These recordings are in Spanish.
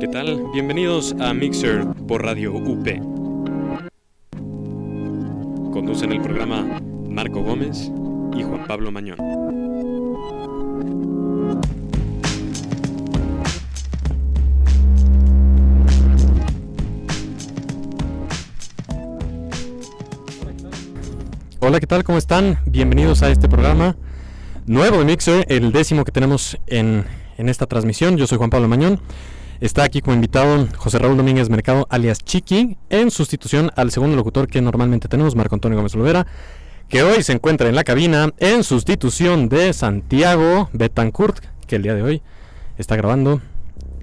¿Qué tal? Bienvenidos a Mixer por Radio UP. Conducen el programa Marco Gómez y Juan Pablo Mañón. Hola, ¿qué tal? ¿Cómo están? Bienvenidos a este programa nuevo de Mixer, el décimo que tenemos en, en esta transmisión. Yo soy Juan Pablo Mañón. Está aquí como invitado José Raúl Domínguez Mercado, alias Chiqui, en sustitución al segundo locutor que normalmente tenemos, Marco Antonio Gómez Olvera, que hoy se encuentra en la cabina en sustitución de Santiago Betancourt, que el día de hoy está grabando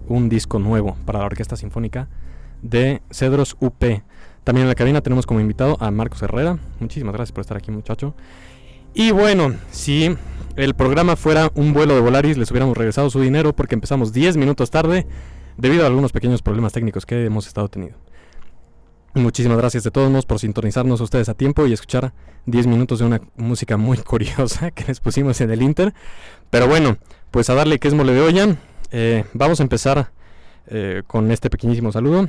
un disco nuevo para la Orquesta Sinfónica de Cedros UP. También en la cabina tenemos como invitado a Marcos Herrera. Muchísimas gracias por estar aquí, muchacho. Y bueno, si el programa fuera un vuelo de Volaris, les hubiéramos regresado su dinero porque empezamos 10 minutos tarde debido a algunos pequeños problemas técnicos que hemos estado teniendo. Muchísimas gracias de todos modos por sintonizarnos ustedes a tiempo y escuchar 10 minutos de una música muy curiosa que les pusimos en el Inter. Pero bueno, pues a darle que es mole de olla. Eh, vamos a empezar eh, con este pequeñísimo saludo.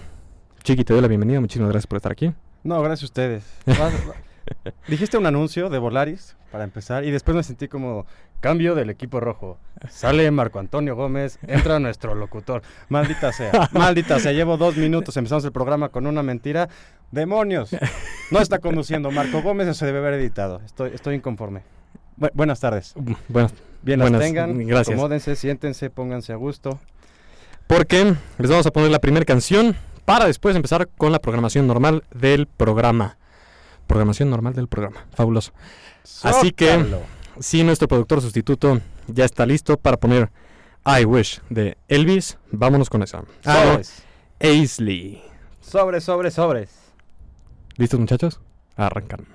Chiqui, te doy la bienvenida. Muchísimas gracias por estar aquí. No, gracias a ustedes. Dijiste un anuncio de Volaris para empezar y después me sentí como cambio del equipo rojo. Sale Marco Antonio Gómez, entra nuestro locutor. Maldita sea, maldita sea. Llevo dos minutos, empezamos el programa con una mentira. Demonios. No está conduciendo Marco Gómez, eso se debe haber editado. Estoy, estoy inconforme. Bu- buenas tardes. Buenas, Bien las buenas, tengan. Gracias. Acomódense, siéntense, pónganse a gusto. Porque les vamos a poner la primera canción para después empezar con la programación normal del programa. Programación normal del programa. Fabuloso. Así que-. Si nuestro productor sustituto ya está listo para poner I Wish de Elvis, vámonos con esa. Ah, Sobres. Aisley. Sobres, sobres, sobres. ¿Listos muchachos? Arrancan.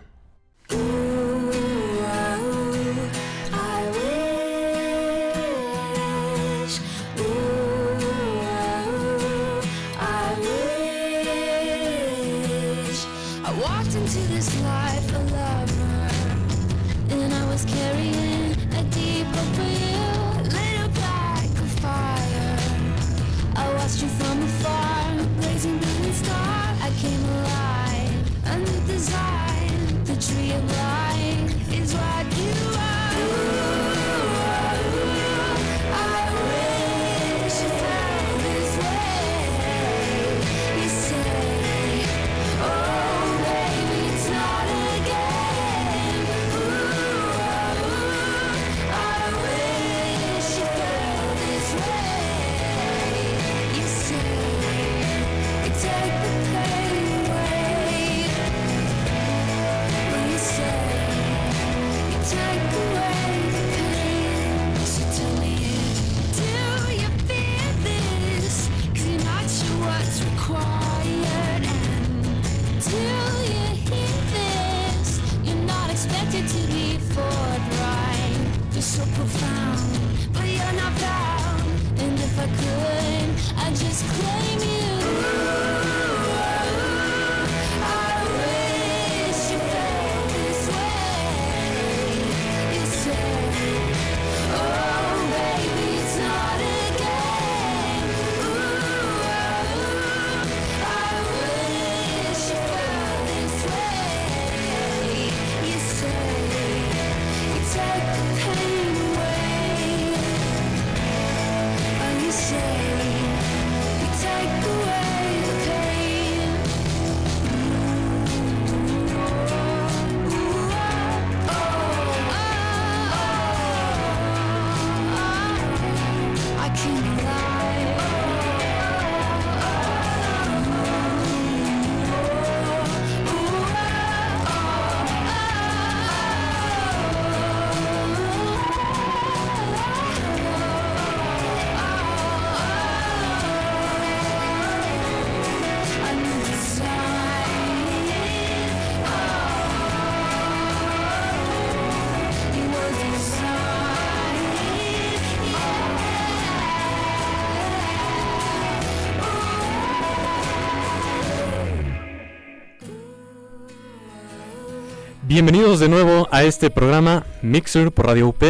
Bienvenidos de nuevo a este programa Mixer por Radio UP.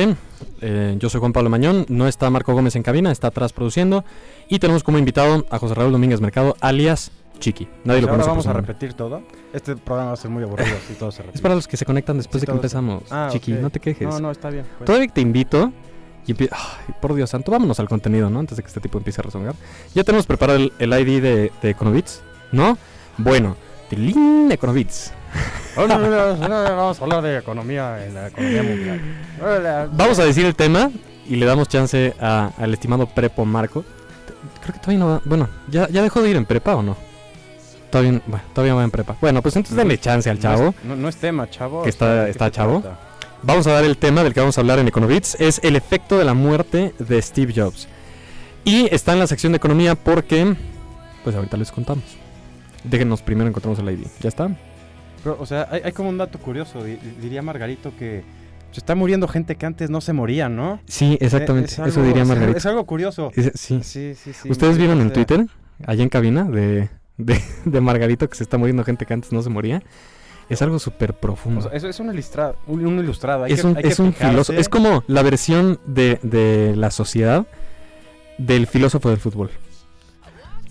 Eh, yo soy Juan Pablo Mañón, no está Marco Gómez en cabina, está atrás produciendo. Y tenemos como invitado a José Raúl Domínguez Mercado, alias Chiqui. Nadie lo Ahora conoce. vamos a repetir todo. Este programa va a ser muy aburrido si todo se repite. Es para los que se conectan después Sí, de que empezamos. Ah, Chiqui, no te quejes. No, no, está bien. pues. Todavía te invito y Ay, por Dios santo, vámonos al contenido, ¿no? Antes de que este tipo empiece a rezongar. Ya tenemos preparado el, el ID de, de Econovits, ¿no? Bueno, Tilín no, no, no, no, no, vamos a hablar de economía en la economía mundial. Vamos a decir el tema y le damos chance a- al estimado Prepo Marco. Creo que todavía no va. Bueno, ¿ya, ya dejó de ir en prepa o no? Todavía, bueno, todavía va en prepa. Bueno, pues entonces denle chance al chavo. No es, no- no es tema, chavo. Que está- ¿de qué está chavo. trata? Vamos a dar el tema del que vamos a hablar en Econovits. Es el efecto de la muerte de Steve Jobs. Y está en la sección de economía porque, pues ahorita les contamos. Déjenos primero encontramos el ID. ¿Ya está? Pero, o sea, hay, hay como un dato curioso. di- diría Margarito que se está muriendo gente que antes no se moría, ¿no? Sí, exactamente. Eh, es Eso algo- diría es- Margarita. Es algo curioso. Es- sí. Sí, sí, sí. ¿Ustedes vieron en Twitter, allá en cabina, de, de, de Margarito que se está muriendo gente que antes no se moría? Es algo súper o profundo. sea, eso es un ilustrado. Un, un ilustrado. hay es que- un, hay que es un fijarse. filósofo. Es como la versión de, de la sociedad del filósofo del fútbol.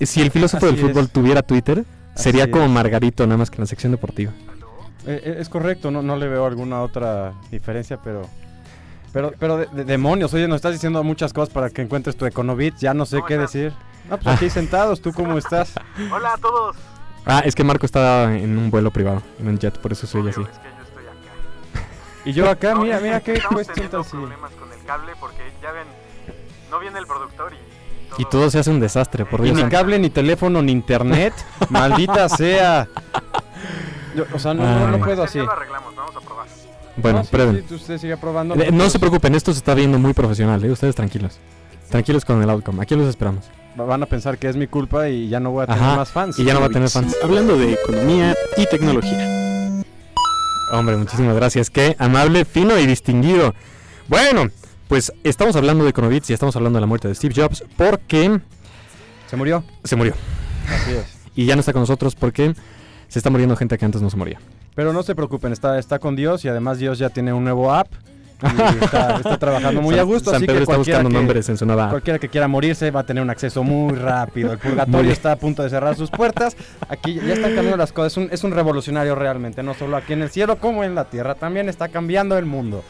Si el filósofo Así del fútbol es. tuviera Twitter, sería Así como es. Margarito, nada más que en la sección deportiva. Eh, eh, es correcto, no, no le veo alguna otra diferencia, pero. Pero, pero de- de- demonios, oye, nos estás diciendo muchas cosas para que encuentres tu Econovit, ya no sé ¿Cómo qué estás? decir. Ah, pues Ah. aquí sentados, ¿tú cómo estás? Hola a todos. Ah, es que Marco está en un vuelo privado, en un jet, por eso soy Obvio, así. Es que yo estoy acá. Y yo acá, No, mira, mira que qué cuestión tan problemas con el cable porque ya ven, no viene el productor y, Y todo se hace un desastre, por Y Dios. ni santo. cable, ni teléfono, ni internet, maldita sea. Yo, o sea, no, no, puedo así. Bueno, prueben. Eh, no se preocupen, esto se está viendo muy profesional, ¿eh? Ustedes tranquilos. Tranquilos con el outcome. Aquí los esperamos. va- Van a pensar que es mi culpa y ya no voy a tener Ajá, más fans. Y ya no va a tener fans. Hablando de economía y tecnología. Hombre, muchísimas gracias. Qué amable, fino y distinguido. Bueno, pues estamos hablando de Econovits y estamos hablando de la muerte de Steve Jobs porque Se murió. se murió. Así es. Y ya no está con nosotros porque se está muriendo gente que antes no se moría. Pero no se preocupen, está, está con Dios y además Dios ya tiene un nuevo app. Y está, está trabajando muy San- a gusto, San así Pedro que está buscando que, nombres en su nueva cualquiera que quiera morirse va a tener un acceso muy rápido. El purgatorio está a punto de cerrar sus puertas. Aquí ya están cambiando las cosas. Es un, es un revolucionario realmente, no solo aquí en el cielo como en la tierra. También está cambiando el mundo.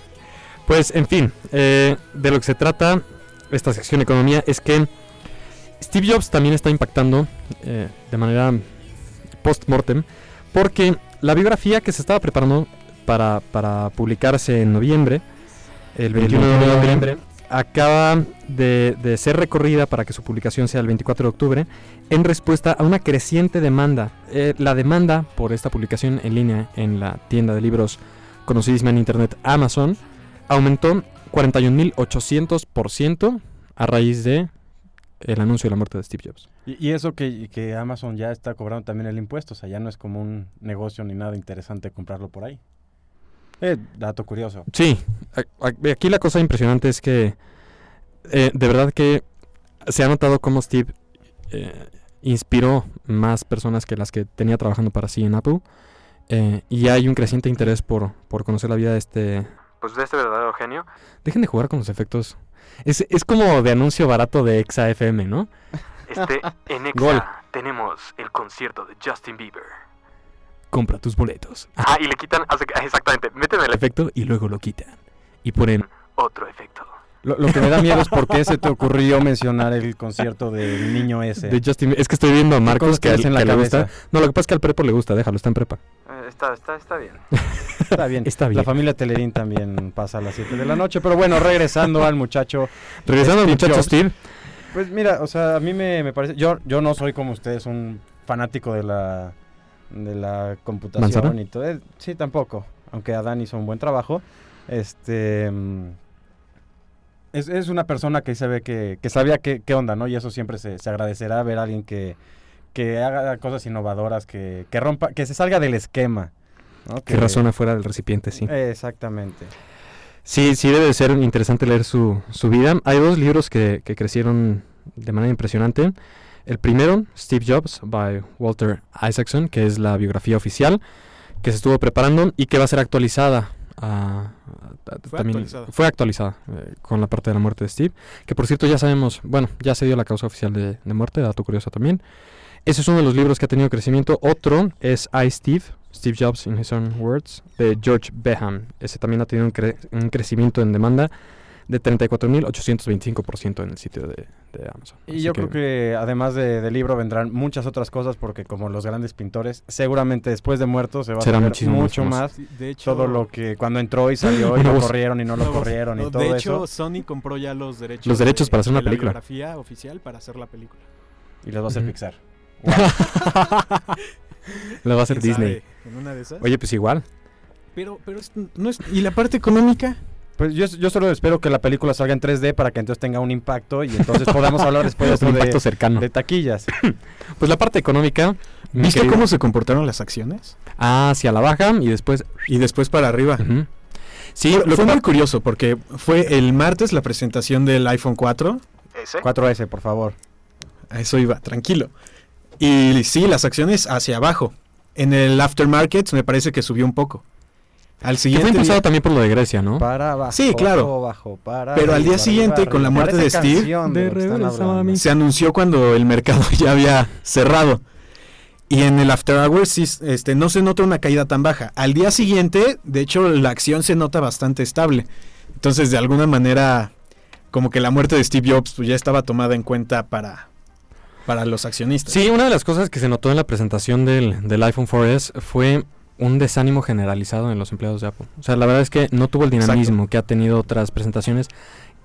Pues, en fin, eh, de lo que se trata esta sección de economía es que Steve Jobs también está impactando eh, de manera post-mortem porque la biografía que se estaba preparando para, para publicarse en noviembre, el 21 de noviembre, acaba de, de ser recorrida para que su publicación sea el 24 de octubre en respuesta a una creciente demanda. Eh, la demanda por esta publicación en línea en la tienda de libros conocidísima en internet Amazon aumentó 41.800% a raíz de el anuncio de la muerte de Steve Jobs. Y, y eso que, que Amazon ya está cobrando también el impuesto. O sea, ya no es como un negocio ni nada interesante comprarlo por ahí. Eh, dato curioso. Sí, aquí la cosa impresionante es que eh, de verdad que se ha notado cómo Steve eh, inspiró más personas que las que tenía trabajando para sí en Apple eh, y hay un creciente interés por, por conocer la vida de este... Pues de este verdadero genio. Dejen de jugar con los efectos. Es, es como de anuncio barato de Exa FM, ¿no? Este, en Exa Gol. tenemos el concierto de Justin Bieber. Compra tus boletos. Ah, y le quitan, exactamente, meten el efecto y luego lo quitan. Y ponen otro efecto. Lo, lo que me da miedo es por qué se te ocurrió mencionar el concierto del niño ese. de Justin Es que estoy viendo a Marcos que, la que le gusta. cabeza? No, lo que pasa es que al prepo le gusta, déjalo, está en prepa. Está, está, está bien. Está bien. Está bien. La familia Telerín también pasa a las 7 de la noche. Pero bueno, regresando al muchacho. Regresando al muchacho Jobs. Steve. Pues mira, o sea, a mí me, me parece. Yo, yo no soy como ustedes, un fanático de la, de la computación ¿Manzana? y todo. Eh, Sí, tampoco. Aunque Adán hizo un buen trabajo. Este. mm, Es, es una persona que se ve que, que sabía qué, qué onda, ¿no? Y eso siempre se, se agradecerá ver a alguien que, que haga cosas innovadoras, que, que rompa, que se salga del esquema. ¿no? Que razona fuera del recipiente, sí. Exactamente. Sí, sí debe de ser interesante leer su, su vida. Hay dos libros que, que crecieron de manera impresionante. El primero, Steve Jobs, by Walter Isaacson, que es la biografía oficial que se estuvo preparando y que va a ser actualizada Fue también actualizada. fue actualizada eh, con la parte de la muerte de Steve. Que por cierto ya sabemos, bueno, ya se dio la causa oficial de, de muerte, dato curioso también. Ese es uno de los libros que ha tenido crecimiento. Otro es I, Steve, Steve Jobs in His Own Words, de George Beham. Ese también ha tenido un, cre- un crecimiento en demanda de 34.825% en el sitio de, de Amazon. Y Así yo creo que además de- del libro vendrán muchas otras cosas porque como los grandes pintores, seguramente después de muertos se va Será a más mucho más de hecho, todo lo que cuando entró y salió y lo voz. corrieron y no lo No, corrieron y todo de hecho, eso. Sony compró ya los derechos. Los derechos de- para hacer una de la película. biografía oficial para hacer la película. Y los va a hacer Ujú. Pixar. Lo va a hacer ¿Quién Disney. sabe? En una de esas. Oye, pues igual. pero, pero es- no es, ¿y la parte económica? Pues yo, yo solo espero que la película salga en 3D para que entonces tenga un impacto y entonces podamos hablar después de un eso impacto de, cercano. de taquillas. Pues la parte económica. mi ¿Viste querido- cómo se comportaron las acciones? Ah, hacia la baja y después. Y después para arriba. Sí, lo fue muy curioso porque fue el martes la presentación del iPhone 4. 4S, por favor. A eso iba, tranquilo. Y sí, las acciones hacia abajo. En el aftermarket me parece que subió un poco. Al que siguiente fue impulsado día- también por lo de Grecia, ¿no? Para abajo. Sí, claro. para Pero al día siguiente, arriba, con la muerte de Steve, de se anunció cuando el mercado ya había cerrado. Y en el After Hours sí, este, no se nota una caída tan baja. Al día siguiente, de hecho, la acción se nota bastante estable. Entonces, de alguna manera, como que la muerte de Steve Jobs pues, ya estaba tomada en cuenta para, para los accionistas. Sí, una de las cosas que se notó en la presentación del, del iPhone 4S fue un desánimo generalizado en los empleados de Apple. O sea, la verdad es que no tuvo el Exacto. dinamismo que ha tenido otras presentaciones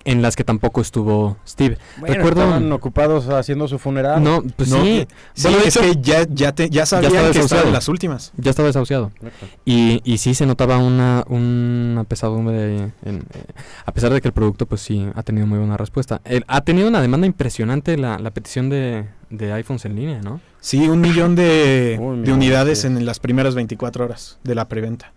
en las que tampoco estuvo Steve. Bueno, Recuerdo- estaban ocupados haciendo su funeral. No, pues No, sí, Sí, Bueno, es hecho, que ya, ya, te- ya sabían estaba que estaban las últimas. ya estaba desahuciado. Y, y sí se notaba una, una pesadumbre, en- eh, a pesar de que el producto pues sí ha tenido muy buena respuesta. El- ha tenido una demanda impresionante la, la petición de, de iPhones en línea, ¿no? Sí, un millón de, unidades en las primeras 24 horas de la preventa.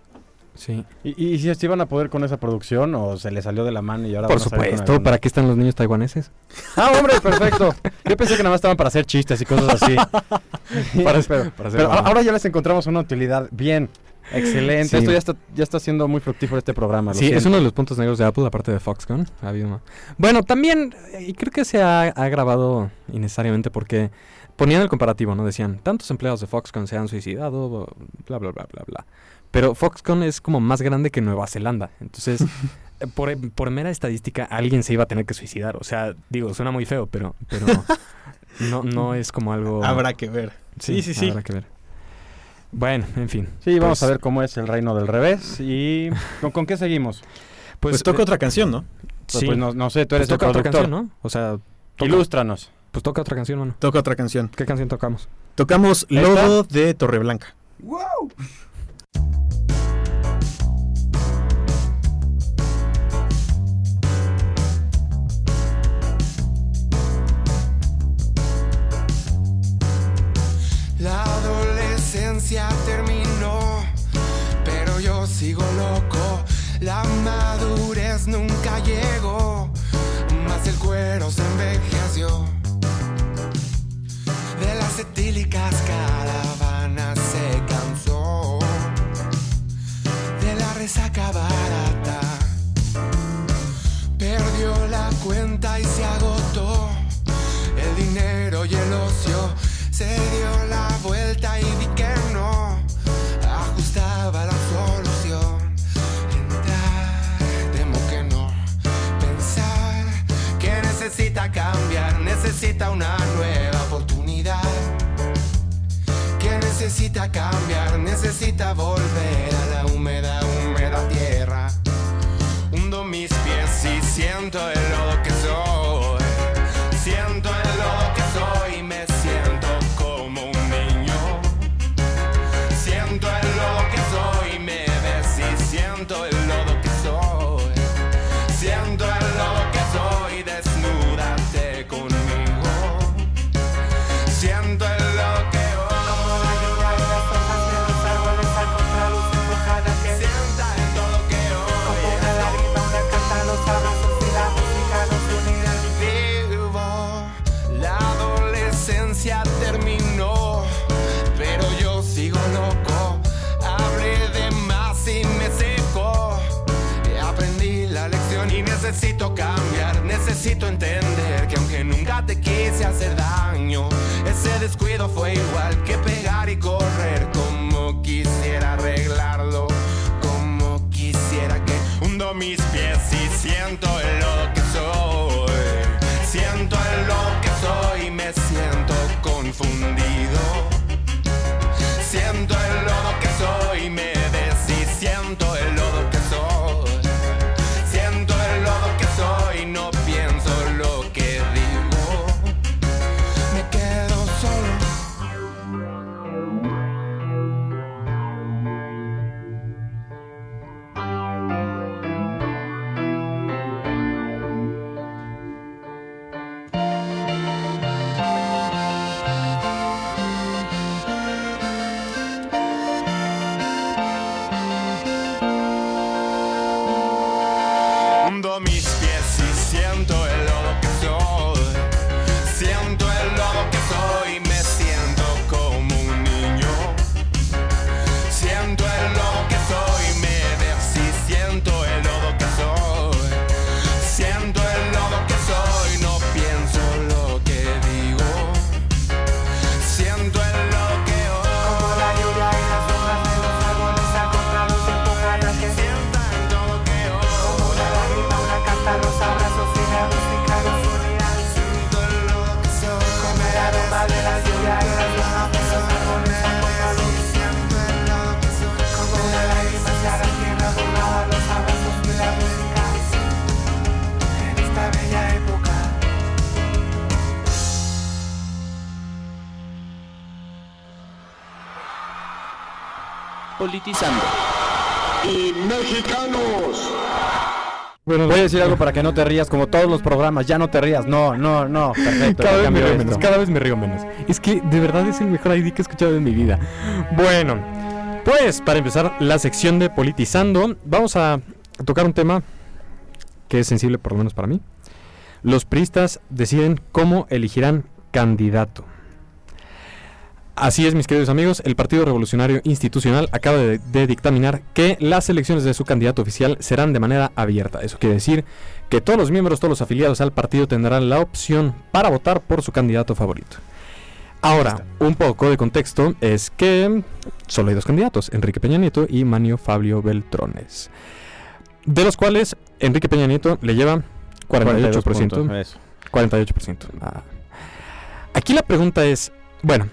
Sí. ¿Y, y si iban a poder con esa producción o se le salió de la mano y ahora Por van a con supuesto? ¿para qué están los niños taiwaneses? Ah, hombre, perfecto. Yo pensé que nada más estaban para hacer chistes y cosas así. Para- pero para pero ahora ya les encontramos una utilidad bien. Excelente. Sí. Esto ya está, ya está siendo muy fructífero este programa. Sí, es uno de los puntos negros de Apple, aparte de Foxconn. Ha habido. Bueno, también, y creo que se ha, ha grabado innecesariamente porque ponían el comparativo, ¿no? Decían, tantos empleados de Foxconn se han suicidado, bla, bla, bla, bla, bla. Pero Foxconn es como más grande que Nueva Zelanda. Entonces, eh, por, por mera estadística, alguien se iba a tener que suicidar. O sea, digo, suena muy feo, pero, pero no, no es como algo... Habrá que ver. Sí, sí, sí. Habrá que ver. Bueno, en fin. Sí, vamos Pues- a ver cómo es el reino del revés. ¿Y con, con qué seguimos? Pues, toca eh, otra canción, ¿no? Pues, sí. pues no, no sé, tú Pues eres el toca otra productor. canción, ¿no? O sea, toca- Ilústranos. pues toca otra canción, mano. Toca otra canción. ¿Qué canción tocamos? Tocamos Lodo de Torreblanca. La adolescencia terminó, pero yo sigo loco. La madurez nunca llegó, más el cuero se envejeció. De las etílicas caravanas se cansó, de la resaca barata. Perdió la cuenta y se agotó el dinero y el ocio se necesita una nueva oportunidad. Que necesita cambiar, necesita volver a la húmeda, húmeda tierra. Hundo mis pies y siento el lodo necesito entender que aunque nunca te quise hacer daño, ese descuido fue igual que Politizando. Bueno, voy a decir algo para que no te rías, como todos los programas. Ya no te rías. No, no, no. Perfecto. Cada vez me río esto. menos, cada vez me río menos. Es que de verdad es el mejor ID que he escuchado en mi vida. Bueno, pues para empezar la sección de politizando, vamos a tocar un tema que es sensible por lo menos para mí. Los priistas deciden cómo elegirán candidato. Así es, mis queridos amigos, el Partido Revolucionario Institucional acaba de, de dictaminar que las elecciones de su candidato oficial serán de manera abierta. Eso quiere decir que todos los miembros, todos los afiliados al partido tendrán la opción para votar por su candidato favorito. Ahora, un poco de contexto es que solo hay dos candidatos, Enrique Peña Nieto y Manio Fabio Beltrones. De los cuales Enrique Peña Nieto le lleva 48%. 42 puntos, eso. 48%. Ah. Aquí la pregunta es, bueno,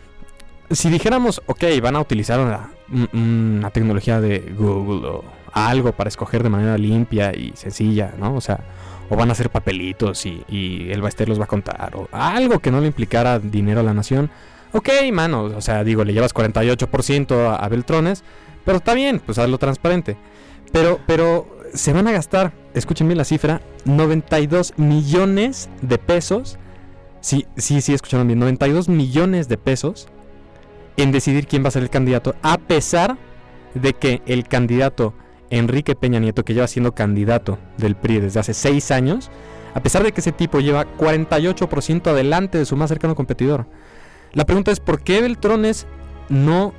si dijéramos, ok, van a utilizar una, un- una tecnología de Google o algo para escoger de manera limpia y sencilla, ¿no? O sea, o van a hacer papelitos y, y el Baester los va a contar, o algo que no le implicara dinero a la nación. Ok, mano, o sea, digo, le llevas 48% a, a Beltrones, pero está bien, pues hazlo transparente. Pero, pero se van a gastar, escuchen bien la cifra, 92 millones de pesos. Sí, sí, sí, escucharon bien, 92 millones de pesos en decidir quién va a ser el candidato, a pesar de que el candidato Enrique Peña Nieto, que lleva siendo candidato del PRI desde hace seis años, a pesar de que ese tipo lleva 48% adelante de su más cercano competidor. La pregunta es, ¿por qué Beltrones no,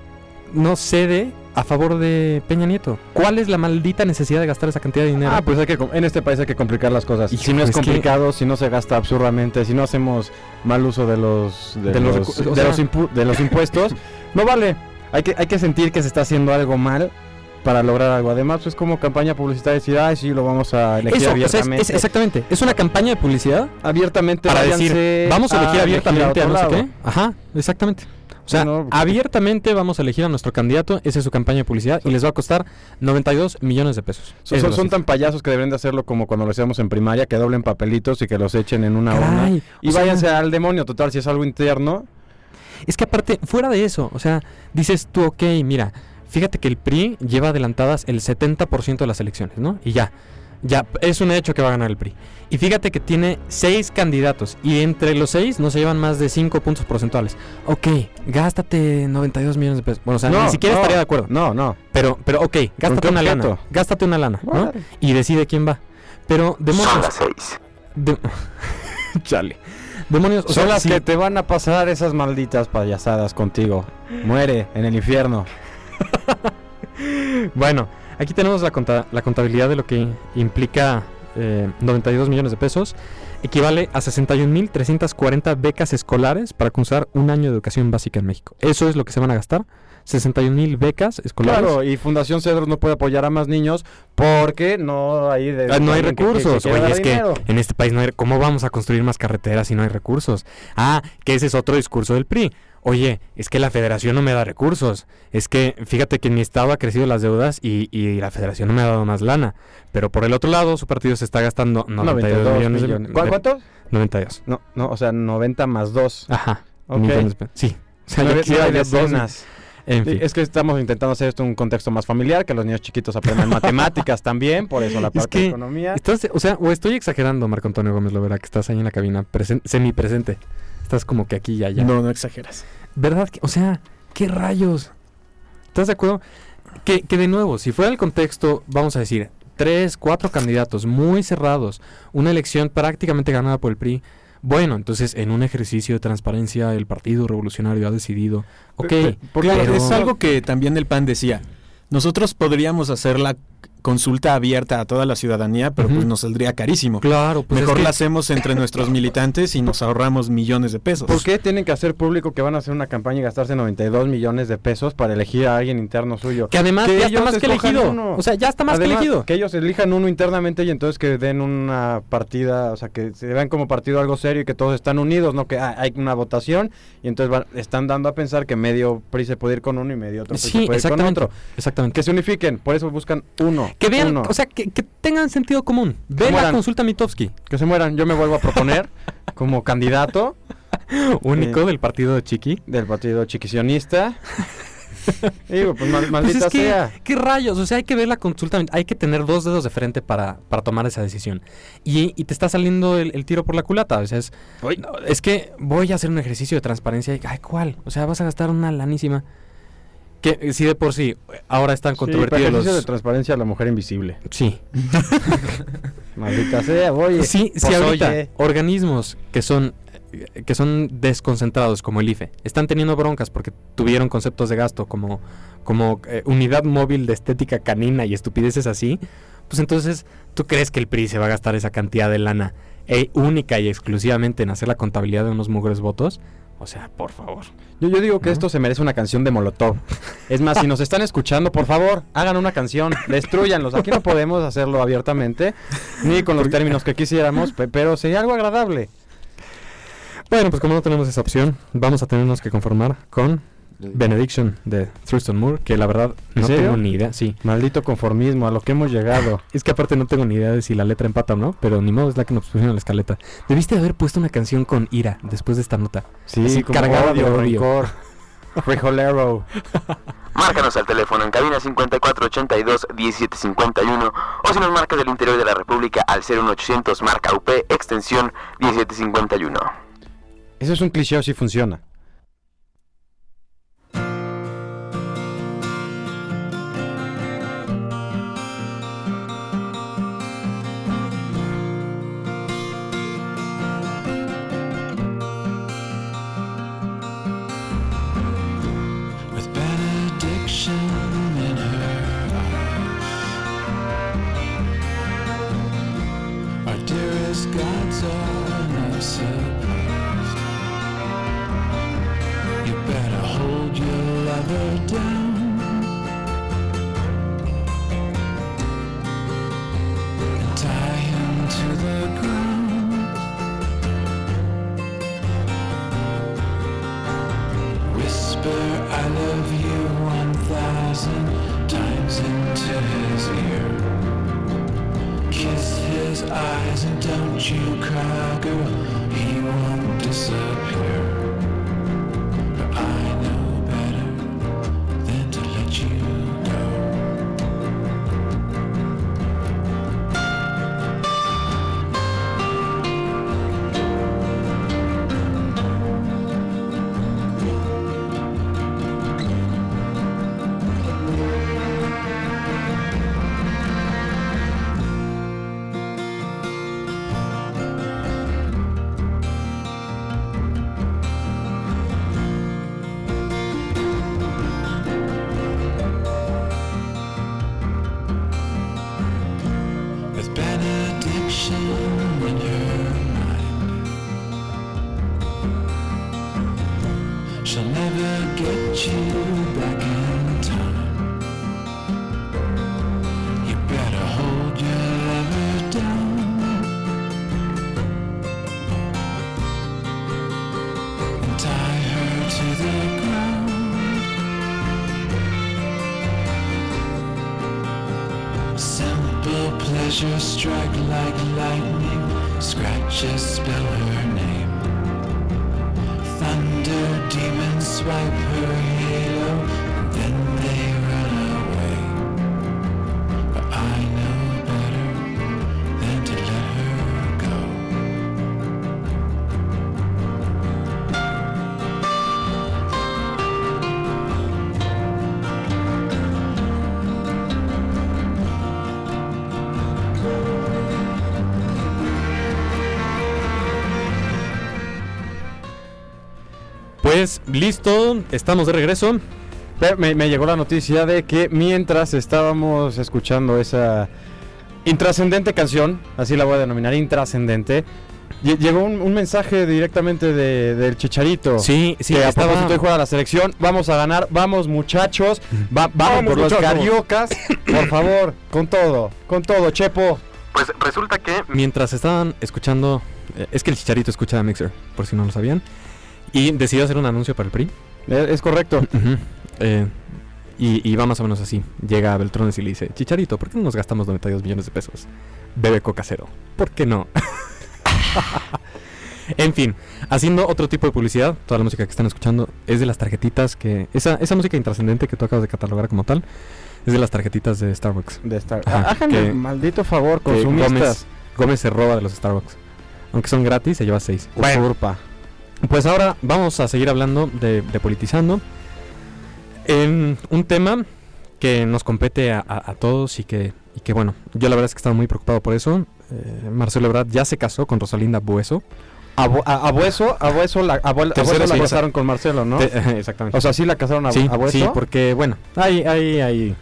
no cede a favor de Peña Nieto? ¿Cuál es la maldita necesidad de gastar esa cantidad de dinero? Ah, pues hay que, en este país hay que complicar las cosas. Hijo, si no es, es que- complicado, si no se gasta absurdamente, si no hacemos mal uso de los de, De los los, recu- o de sea- los impu- de los impuestos, no vale. Hay que, hay que sentir que se está haciendo algo mal para lograr algo. Además, pues como campaña publicitaria decir, ay, sí, lo vamos a elegir Eso, o sea, es- abiertamente. es- exactamente. Es una campaña de publicidad abiertamente para decir, vamos a elegir abiertamente a no sé lado. qué. Ajá, exactamente. O sea, No, abiertamente vamos a elegir a nuestro candidato, esa es su campaña de publicidad y les va a costar 92 millones de pesos. Son, tan payasos que deberían de hacerlo como cuando lo hacíamos en primaria, que doblen papelitos y que los echen en una urna. Caray, Y o sea, váyanse al demonio, total, si es algo interno. Es que aparte, fuera de eso, o sea, dices tú, ok, mira, fíjate que el PRI lleva adelantadas el 70% de las elecciones, ¿no? Y ya, ya, es un hecho que va a ganar el PRI. Y fíjate que tiene seis candidatos y entre los seis no se llevan más de 5 puntos porcentuales. Ok, gástate 92 millones de pesos. Bueno, o sea, ni siquiera no, estaría de acuerdo. No, no. Pero, pero, ok, gástate una lana. Gástate una lana, ¿no? Y decide quién va. Pero, demonios. de- Chale. Demonios, o Son sea, las sí. que te van a pasar esas malditas payasadas contigo. Muere en el infierno. Bueno, aquí tenemos la, conta- la contabilidad de lo que implica eh, 92 millones de pesos, equivale a 61.340 becas escolares para cursar un año de educación básica en México. Eso es lo que se van a gastar. 61.000 becas escolares. Claro, y Fundación Cedros no puede apoyar a más niños porque no hay, de- Ah, no hay alguien que- que- recursos. que Oye, es que en este país no hay. ¿Cómo vamos a construir más carreteras si no hay recursos? Ah, que ese es otro discurso del PRI. Oye, es que la federación no me da recursos. Es que fíjate que en mi estado ha crecido las deudas y, y la federación no me ha dado más lana. Pero por el otro lado, su partido se está gastando 92 92 millones de- millones. ¿Cu- de- ¿Cuántos? 92. No, no, o sea, 90 más 2. Ajá. Ok. millones de pe- Sí. O sea, No, yo no decenas. En fin. Es que estamos intentando hacer esto en un contexto más familiar, que los niños chiquitos aprendan matemáticas también, por eso la Es parte de que economía. Estás, o sea, o estoy exagerando, Marco Antonio Gómez Lovera, que estás ahí en la cabina, presen- semipresente. Estás como que aquí y allá. No, no exageras. ¿Verdad? que- O sea, ¿qué rayos? ¿Estás de acuerdo? Que, que de nuevo, si fuera el contexto, vamos a decir, tres, cuatro candidatos muy cerrados, una elección prácticamente ganada por el PRI, bueno, entonces en un ejercicio de transparencia el Partido Revolucionario ha decidido, ok, Pe- pe- Claro, pero- es algo que también el PAN decía. Nosotros podríamos hacer la consulta abierta a toda la ciudadanía, pero pues nos saldría carísimo. claro, pues Mejor es que- la hacemos entre nuestros militantes y nos ahorramos millones de pesos. ¿Por qué tienen que hacer público que van a hacer una campaña y gastarse 92 millones de pesos para elegir a alguien interno suyo? que además que ya está más que elegido. uno. O sea, ya está más Además, que elegido. Que ellos elijan uno internamente y entonces que den una partida, o sea, que se vean como partido algo serio y que todos están unidos, no que ah, hay una votación y entonces van- están dando a pensar que medio PRI se puede ir con uno y medio otro PRI se Sí, puede ir con exactamente. otro. Exactamente. Que se unifiquen, por eso buscan uno. Que vean, uno. o sea, que, que tengan sentido común. Ve la consulta Mitofsky, que se mueran. Yo me vuelvo a proponer como candidato único Eh, del partido Chiqui. del partido chiquisionista. Digo, pues mal- Pues maldita es que, sea. ¿qué rayos? O sea, hay que ver la consulta, hay que tener dos dedos de frente para, para tomar esa decisión. Y, y te está saliendo el, el tiro por la culata. O sea, es, no, es que voy a hacer un ejercicio de transparencia. Y, ay, ¿cuál? O sea, vas a gastar una lanísima. Que eh, si de por sí, ahora están Sí, controvertidos ejercicio de los... transparencia a la mujer invisible. Sí, Maldita sea, oye. sí, sí, pues, ahorita oye. organismos que son eh, que son desconcentrados como el IFE están teniendo broncas porque tuvieron conceptos de gasto como como eh, unidad móvil de estética canina y estupideces así, pues entonces tú crees que el PRI se va a gastar esa cantidad de lana única y exclusivamente en hacer la contabilidad de unos mugres votos? O sea, por favor. Yo, yo digo que ¿No? esto se merece una canción de Molotov. Es más, si nos están escuchando, por favor, hagan una canción, destruyanlos. Aquí no podemos hacerlo abiertamente, ni con los términos que quisiéramos, pe- pero sería algo agradable. Bueno, pues como no tenemos esa opción, vamos a tenernos que conformar con Benediction de Thurston Moore, que la verdad ¿En no serio? tengo ni idea, sí. Maldito conformismo, a lo que hemos llegado. Es que aparte no tengo ni idea de si la letra empata o no, pero ni modo es la que nos pusieron en la escaleta. Debiste haber puesto una canción con ira después de esta nota. Sí, Así, como cargada de odio, odio. rencor. Frijolero. Márcanos al teléfono en cabina 5482-1751 o si nos marcas del interior de la República al 01800 marca UP extensión 1751. Eso es un cliché, o sí funciona. you back listo, estamos de regreso. Pero Me, me llegó la noticia de que mientras estábamos escuchando esa intrascendente canción, así la voy a denominar, intrascendente, lle- llegó un, un mensaje directamente de- del Chicharito. Sí, sí, que a estaba- propósito de jugar a la selección, vamos a ganar, vamos muchachos, va- vamos, Vamos, por los cariocas, por favor, con todo, con todo, Chepo. Pues resulta que Mientras estaban escuchando, eh, es que el Chicharito escucha a Mixer, por si no lo sabían, y decidió hacer un anuncio para el PRI. Es, es correcto. Eh, y, y va más o menos así. Llega a Beltrones y le dice, Chicharito, ¿por qué no nos gastamos 92 millones de pesos? Bebe coca cero. ¿Por qué no? en fin, haciendo otro tipo de publicidad, toda la música que están escuchando es de las tarjetitas que... Esa, esa música intrascendente que tú acabas de catalogar como tal, es de las tarjetitas de Starbucks. De estar. Ajá, Háganme maldito favor, consumistas. Gómez, Gómez se roba de los Starbucks. Aunque son gratis, se lleva 6. Usurpa. Pues ahora vamos a seguir hablando de, de politizando. En un tema que nos compete a, a- a todos y que, y que, bueno, yo la verdad es que estaba muy preocupado por eso. Eh, Marcelo Ebrard ya se casó con Rosalinda Bueso. A- Abueso, Abueso, la, casaron con Marcelo, ¿no? Te- exactamente. O sea, sí la casaron a sí, Abueso. sí, porque, bueno, hay, hay, hay,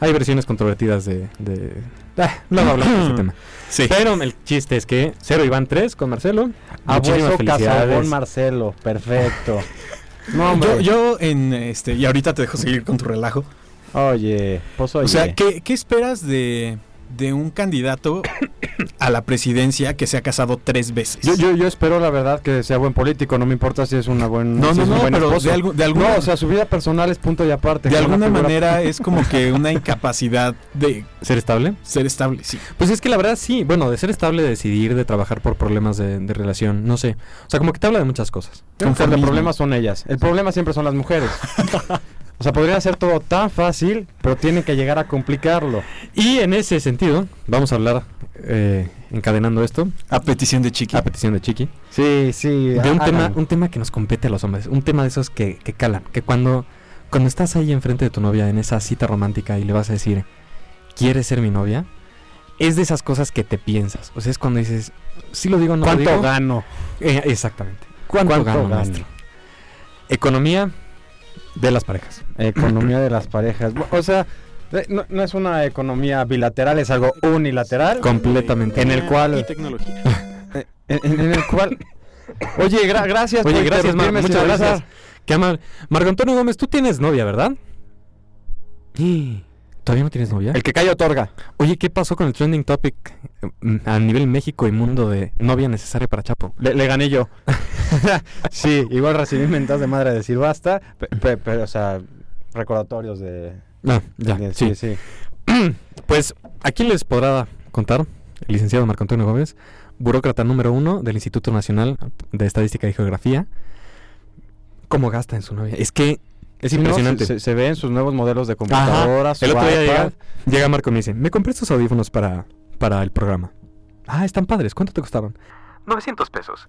hay versiones controvertidas de... de ah, luego hablamos de ese tema. Sí. Pero el chiste es que 0 y van 3 con Marcelo. Casó felicidades. con Marcelo. Perfecto. no, hombre. Yo, yo en este, y ahorita te dejo seguir con tu relajo. Oye, pues oye. O sea, ¿qué, qué esperas de, de un candidato a la presidencia que se ha casado tres veces? yo, yo, yo espero la verdad que sea buen político, no me importa si es una buen no, si no, no, buen pero de, algu- de alguna, No, o sea, su vida personal es punto y aparte. de alguna manera es como que una incapacidad de ¿Ser estable? ser estable, sí. Pues es que la verdad sí, bueno, de ser estable, de decidir, de trabajar por problemas de, de relación, no sé. O sea, como que te habla de muchas cosas. Creo que el Conformismo. problema son ellas. El problema siempre son las mujeres. o sea, podría ser todo tan fácil, pero tienen que llegar a complicarlo. Y en ese sentido, vamos a hablar, eh, encadenando esto, A petición de Chiqui. a petición de Chiqui, Sí, sí. de un tema, un tema que nos compete a los hombres, un tema de esos que, que calan, que cuando, cuando estás ahí enfrente de tu novia en esa cita romántica y le vas a decir, ¿quieres ser mi novia? Es de esas cosas que te piensas. O sea, es cuando dices, si lo digo, no lo ¿Cuánto digo. gano? Eh, exactamente. ¿Cuánto, ¿Cuánto gano, gano? maestro? Economía de las parejas. Economía de las parejas. O sea, eh, no, no es una economía bilateral, es algo unilateral. Completamente. En el cual. Y tecnología. eh, En, en el cual. Oye, gra- gracias Oye, por gracias, Mar, muchas gracias. Qué amable. Marco Antonio Gómez, tú tienes novia, ¿verdad? Y- ¿Todavía no tienes novia? El que calla otorga. Oye, ¿qué pasó con el trending topic mm, a nivel México y mundo de novia necesaria para Chapo? Le, le gané yo. sí, igual recibí mentas de madre de decir basta, pe- pe- pero, o sea, recordatorios de... Ah, ya, de- sí. sí. Pues aquí les podrá contar el licenciado Marco Antonio Gómez, burócrata número uno del Instituto Nacional de Estadística y Geografía, cómo gasta en su novia. Es que es impresionante. Se, se ven sus nuevos modelos de computadoras, El otro día llega, llega Marco y me dice, me compré estos audífonos para, para el programa. Ah, están padres. ¿Cuánto te costaron? 900 pesos.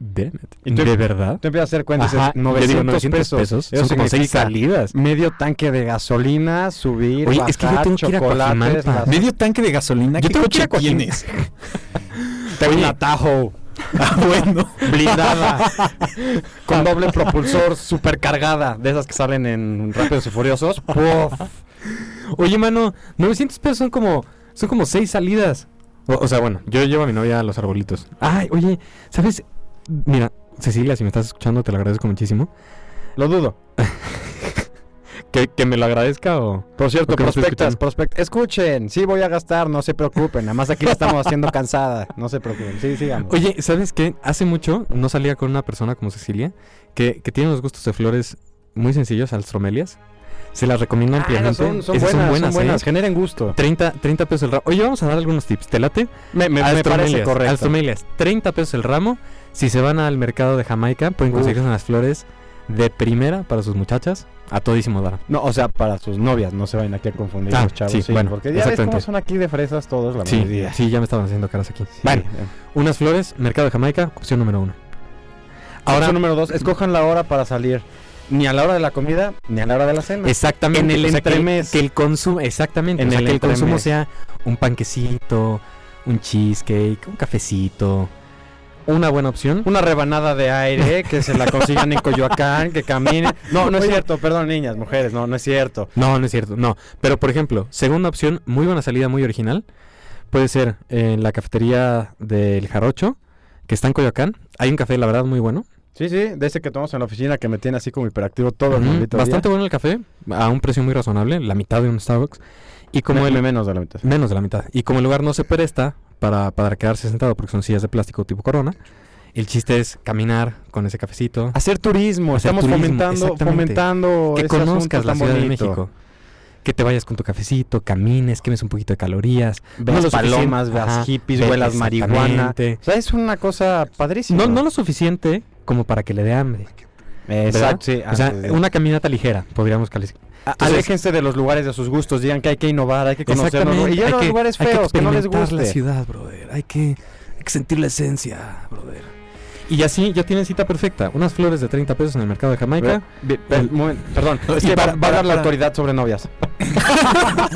Damn it. ¿Y tú- ¿De verdad? Te empiezas a hacer cuenta, Ajá, dices, yo digo 900, pesos. Eso Son como seis salidas. medio tanque de gasolina, subir, Oye, bajar, es que yo tengo que ir a Coajimalpa. Medio tanque de gasolina. Yo ¿Qué tengo que ir a coche tienes? Tengo una Tahoe ah, bueno. blindada con doble propulsor supercargada, de esas que salen en Rápidos y Furiosos. Puf. Oye, mano, 900 pesos son como, son como seis salidas. O, o sea, bueno, yo llevo a mi novia a los arbolitos. Ay, oye, ¿sabes? Mira, Cecilia, si me estás escuchando, te lo agradezco muchísimo. Lo dudo. Que, que me lo agradezca o... Por cierto, ¿O prospectas, prospect Escuchen, sí voy a gastar, no se preocupen. Nada más aquí la estamos haciendo cansada. No se preocupen. Sí, sigamos. Oye, ¿sabes qué? Hace mucho no salía con una persona como Cecilia que, que tiene unos gustos de flores muy sencillos, alstromelias. Se las recomiendo Ah, no, ampliamente. son, son Esas buenas, son buenas, ¿eh? generen gusto. 30, 30 pesos el ramo. Oye, vamos a dar algunos tips. ¿Te late? Me, me, me parece correcto. Astromelias, 30 pesos el ramo. Si se van al mercado de Jamaica, pueden conseguir unas flores de primera para sus muchachas. A todísimo dar. No, o sea, para sus novias, no se vayan aquí a confundir Ah, los chavos. sí, bueno, porque ya ves cómo son aquí de fresas todos la Sí, mayoría. sí, ya me estaban haciendo caras aquí. Sí, Bueno, eh. unas flores, mercado de Jamaica, opción número uno. Ahora, Opción número dos, escojan la hora para salir. Ni a la hora de la comida, ni a la hora de la cena. exactamente. en el o sea, que-. Que, el consumo, exactamente. En o sea, el que el consumo sea un panquecito, un cheesecake, un cafecito. Una buena opción. Una rebanada de aire, que se la consigan en Coyoacán, que caminen. No, no es cierto, perdón, niñas, mujeres, no, no es cierto. No, no es cierto, no. Pero por ejemplo, segunda opción, muy buena salida, muy original. Puede ser en la cafetería del Jarocho, que está en Coyoacán. Hay un café, la verdad, muy bueno. Sí, sí, de ese que tomamos en la oficina que me tiene así como hiperactivo todo el Ujú, maldito Bastante día. bueno el café, a un precio muy razonable, la mitad de un Starbucks. Y como el, me- menos de la mitad. menos de la mitad. Y como el lugar no se presta para, para quedarse sentado porque son sillas de plástico tipo corona, el chiste es caminar con ese cafecito. Hacer turismo, Hacer estamos turismo, fomentando, fomentando que ese conozcas la tan Ciudad de. México. Que te vayas con tu cafecito, camines, quemes un poquito de calorías. Veas suficiente- palomas, veas Ajá, hippies, huelas marihuana. O sea, es una cosa padrísima. No, no lo suficiente como para que le dé hambre. Exacto, sí. o sea, de- una caminata ligera, podríamos calificar. Entonces- Aléjense de los lugares de sus gustos, digan que hay que innovar, hay que conocer Y ya hay los que- lugares hay feos que, no les experimentar la guste. ciudad, brother. Hay que, hay que sentir la esencia, brother. Y así ya tienen cita perfecta. Unas flores de 30 pesos en el mercado de Jamaica. El- moment- perdón, No, es que va, para- va a dar para- la para- autoridad sobre novias.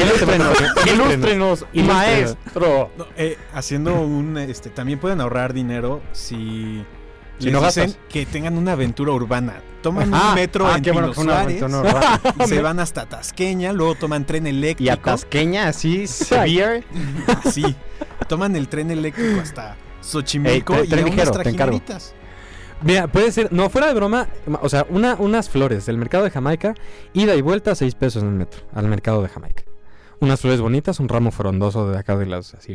Ilústrenos, ilústrenos, Ilústrenos. maestro. No, eh, haciendo un, este, también pueden ahorrar dinero si, Si gastas. que tengan una aventura urbana. Toman Ah, un metro ah, en qué bueno Pino Suárez, se van hasta Tasqueña, luego toman tren Y eléctrico. a Tasqueña, así, severe. Así. Toman el tren eléctrico hasta Xochimilco Ey, y tren a ligero, unas te encargo. Mira, puede ser, no, fuera de broma, ma- o sea, una, unas flores del mercado de Jamaica, ida y vuelta, 6 pesos en el metro, al mercado de Jamaica. Unas flores bonitas, un ramo frondoso de acá de las, así,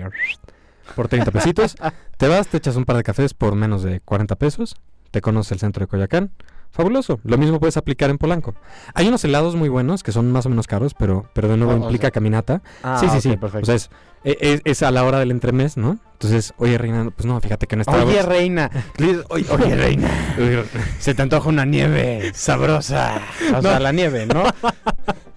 por 30 pesitos. te vas, te echas un par de cafés por menos de 40 pesos, te conoces el centro de Coyacán. Fabuloso. Lo mismo puedes aplicar en Polanco. Hay unos helados muy buenos que son más o menos caros, pero, pero de nuevo Ah, o implica sea- caminata. Ah, sí, sí, sí. perfecto. O sea, es, e- es, es a la hora del entremés, ¿no? Entonces, oye, Reina, pues no, fíjate que no está. Oye, reina. Oye, reina. Se te antoja una nieve sabrosa. O sea, la nieve, ¿no?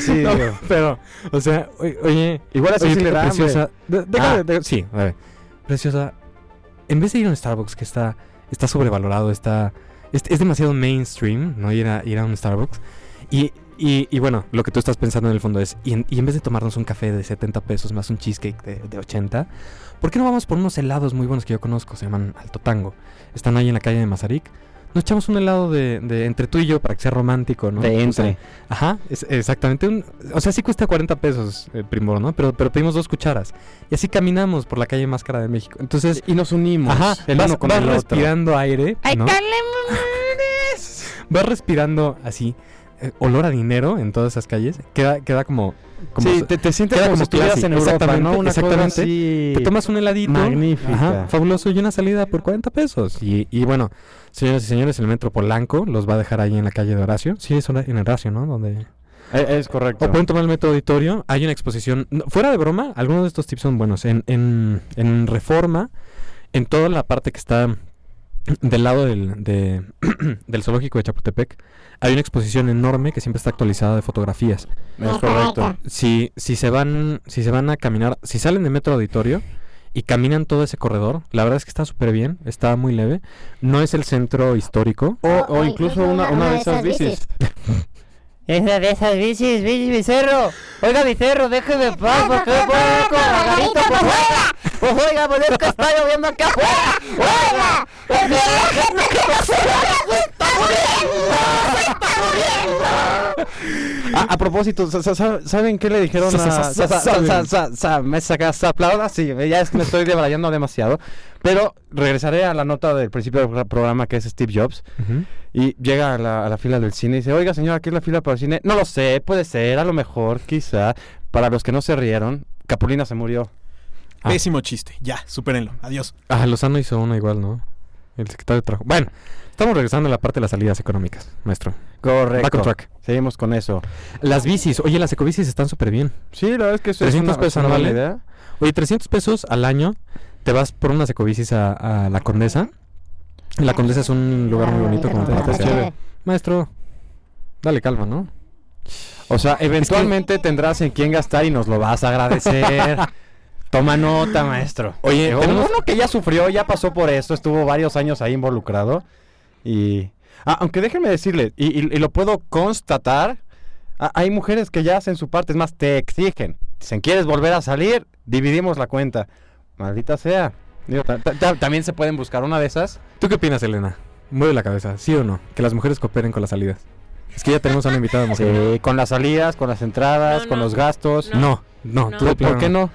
Sí, No, digo. pero, o sea, oye, Igual así oye, sí da preciosa, de- déjame- Ah. de- sí, a ver, preciosa, en vez de ir a un Starbucks que está, está sobrevalorado, está, es, es demasiado mainstream, ¿no? Ir a, ir a un Starbucks. Y, y, y bueno, lo que tú estás pensando en el fondo es, y en, y en vez de tomarnos un café de 70 pesos más un cheesecake de, de 80, ¿por qué no vamos por unos helados muy buenos que yo conozco? Se llaman Alto Tango. Están ahí en la calle de Mazarik. Nos echamos un helado de, de entre tú y yo para que sea romántico, ¿no? De O sea, entre. Ajá, es- exactamente. Un, o sea, sí cuesta 40 pesos el primor, ¿no? Pero, pero pedimos dos cucharas. Y así caminamos por la calle más cara de México. Entonces, Y nos unimos. ajá, el vas, uno con vas el otro. respirando aire. ¿no? Vas respirando así, eh, olor a dinero en todas esas calles. Queda, queda como. como sí, te, te sientes queda como si estuvieras en Europa, Exactamente, ¿no? Una exactamente. cosa así. te tomas un heladito. magnífica. Ajá, fabuloso y una salida por 40 pesos. Y, y bueno, señoras y señores, el metro Polanco los va a dejar ahí en la calle de Horacio. Sí, es en Horacio, ¿no? Donde Eh, Es, correcto. o pueden tomar el método auditorio. Hay una exposición. no, fuera de broma, algunos de estos tips son buenos. En, en, en Reforma, en toda la parte que está del lado del, de- del zoológico de Chapultepec, hay una exposición enorme que siempre está actualizada de fotografías. Es correcto. Si, si se van, si se van a caminar, si salen de metro auditorio y caminan todo ese corredor, la verdad es que está súper bien, está muy leve. No es el centro histórico. O, o incluso una, una de esas bicis. Esa de esas bicis, bici, Bicerro. Oiga, Bicerro, déjeme en paz, porque voy con Margarito por fuera. Pues oiga, pues es que está lloviendo aquí afuera. Oiga, es que la gente que no se se está muriendo. Está muriendo. A, a propósito, sa- sa- sa- ¿saben qué le dijeron a me saca- sa- aplauda? Sí, ya es que me estoy debrayando demasiado. Pero regresaré a la nota del principio del pro- programa que es Steve Jobs. Y llega a la, a la fila del cine y dice, oiga señor, aquí es la fila para el cine. No lo sé, puede ser, a lo mejor, quizá. Para los que no se rieron, Capulina se murió. Ah. Pésimo chiste. Ya, supérenlo. Adiós. Ah, Lozano hizo uno igual, ¿no? El secretario de Trabajo. Bueno, estamos regresando a la parte de las salidas económicas, maestro. Correcto. Back on track. Seguimos con eso. Las bicis, oye, las ecobicis están súper bien. Sí, la verdad es que eso es 300 una, pesos es una anuales. idea. Oye, 300 pesos al año, te vas por unas ecobicis a, a La Condesa. La Condesa es un lugar muy bonito como chévere. Maestro, dale calma, ¿no? O sea, eventualmente tendrás en quién gastar y nos lo vas a agradecer. Toma nota, maestro. Oye, tenemos- uno que ya sufrió, ya pasó por esto, estuvo varios años ahí involucrado. Y. Ah, aunque déjenme decirle, y, y- y lo puedo constatar, ah, hay mujeres que ya hacen su parte, es más, te exigen. Dicen, ¿quieres volver a salir? Dividimos la cuenta. Maldita sea. Digo, ta- ta- ta- también se pueden buscar una de esas. ¿Tú qué opinas, Elena? Mueve la cabeza, ¿sí o no? Que las mujeres cooperen con las salidas. Es que ya tenemos a una invitada mujer. Sí, con las salidas, con las entradas, No, con los gastos. No, no, No. tú de ¿Por, plano por qué no?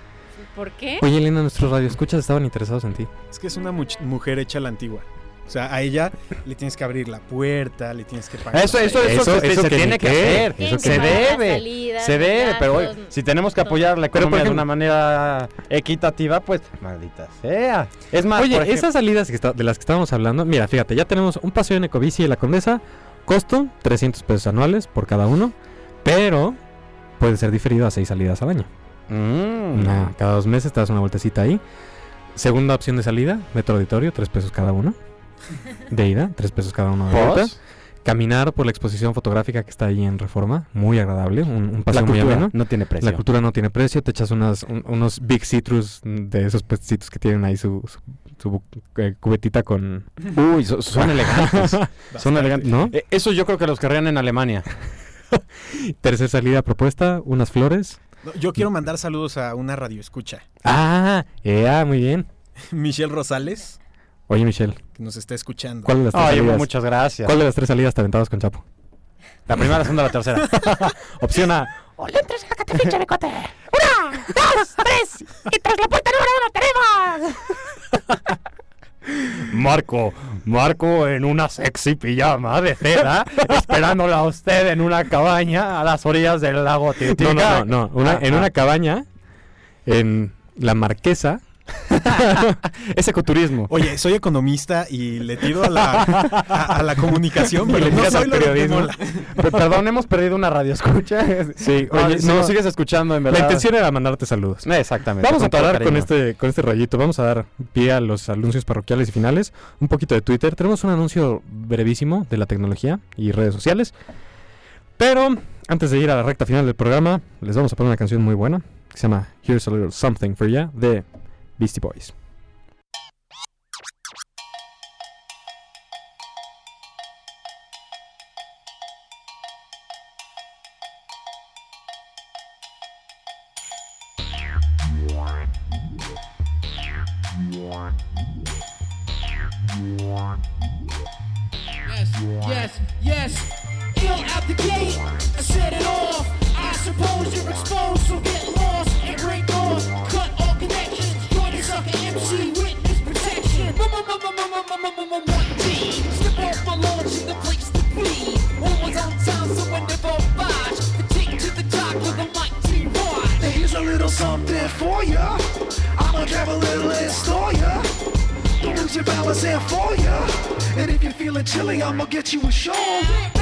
¿Por qué? Oye, Elena, nuestros radioescuchas estaban interesados en ti. Es que es una much- mujer hecha a la antigua. O sea, a ella le tienes que abrir la puerta, le tienes que pagar. Eso, eso, eso, Eso- se, eso se que tiene que hacer. eso se que debe. Salidas, se debe, pero oye, si tenemos que apoyar la economía de ejemplo- una manera equitativa, pues maldita sea. Es más, Oye, ejemplo- esas salidas que está- de las que estábamos hablando, mira, fíjate, ya tenemos un paseo en Ecobici de la Condesa, costo 300 pesos anuales por cada uno, pero puede ser diferido a seis salidas al año. Mm. Cada dos meses te das una vueltecita ahí. Segunda opción de salida, metro auditorio, tres pesos cada uno. De ida, tres pesos cada uno de vuelta. Caminar por la exposición fotográfica que está ahí en Reforma, muy agradable, un, un paseo La muy cultura ameno. no tiene precio. La cultura no tiene precio, te echas unas, un- unos Big Citrus de esos pecitos que tienen ahí su, su, su eh, cubetita con... Uy, so- son elegantes. son elegantes. ¿No? Eh, eso yo creo que los querrían en Alemania. Tercer salida propuesta, unas flores. No, yo quiero mandar saludos a una radio escucha. Ah, ea, muy bien. Michelle Rosales, Oye, Michelle, que nos está escuchando. ¿cuál de las tres Ay, salidas? muchas gracias. ¿Cuál de las tres salidas te aventabas con Chapo? La primera, la segunda, la tercera. Opción A. Marco, Marco en una sexy pijama de seda, esperándola a usted en una cabaña a las orillas del lago Titicaca. No, no, no, no. Una- Ah, en ah. una cabaña en La Marquesa. Es ecoturismo. Oye, soy economista y le tiro a la, a, a la comunicación, Y pero le no soy al periodismo. Perdón, hemos perdido una radio escucha. Sí, Oye, no, nos sigues escuchando, en verdad. La intención era mandarte saludos. Exactamente. Vamos a parar con este, con este rayito. Vamos a dar pie a los anuncios parroquiales y finales. Un poquito de Twitter. Tenemos un anuncio brevísimo de la tecnología y redes sociales. Pero antes de ir a la recta final del programa, les vamos a poner una canción muy buena que se llama Here's a Little Something for Ya de Beastie Boys. Yes, yes, yes. Ill out the gate, store ya. Don't lose your balance and for ya. And if you're feeling chilly, I'ma get you a shawl.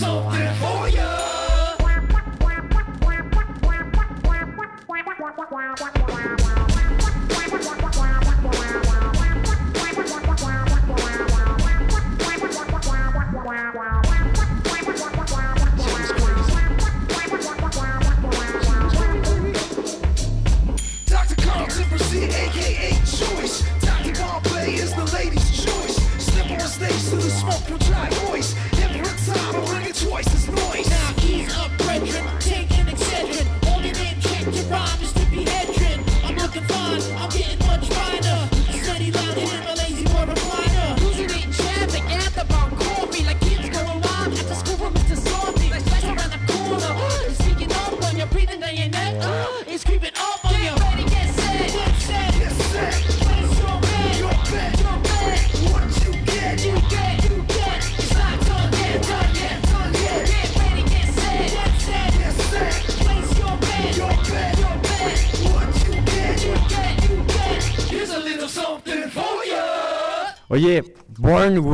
Something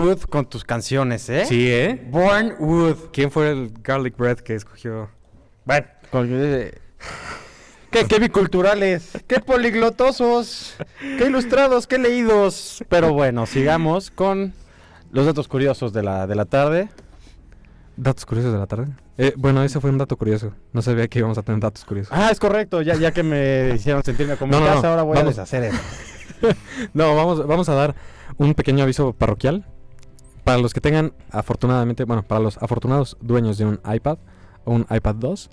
Wood con tus canciones, ¿eh? Sí, ¿eh? Born Wood. ¿Quién fue el garlic bread que escogió? Bueno, qué, qué biculturales, qué poliglotosos, qué ilustrados, qué leídos. Pero bueno, sigamos con los datos curiosos de la, de la tarde. ¿Datos curiosos de la tarde? Eh, bueno, ese fue un dato curioso. No sabía que íbamos a tener datos curiosos. Ah, es correcto, ya, ya que me hicieron sentirme como No, en no, casa, no, ahora voy vamos. a deshacer eso. No, vamos, vamos a dar un pequeño aviso parroquial. Para los que tengan, afortunadamente, bueno, para los afortunados dueños de un iPad o un iPad 2,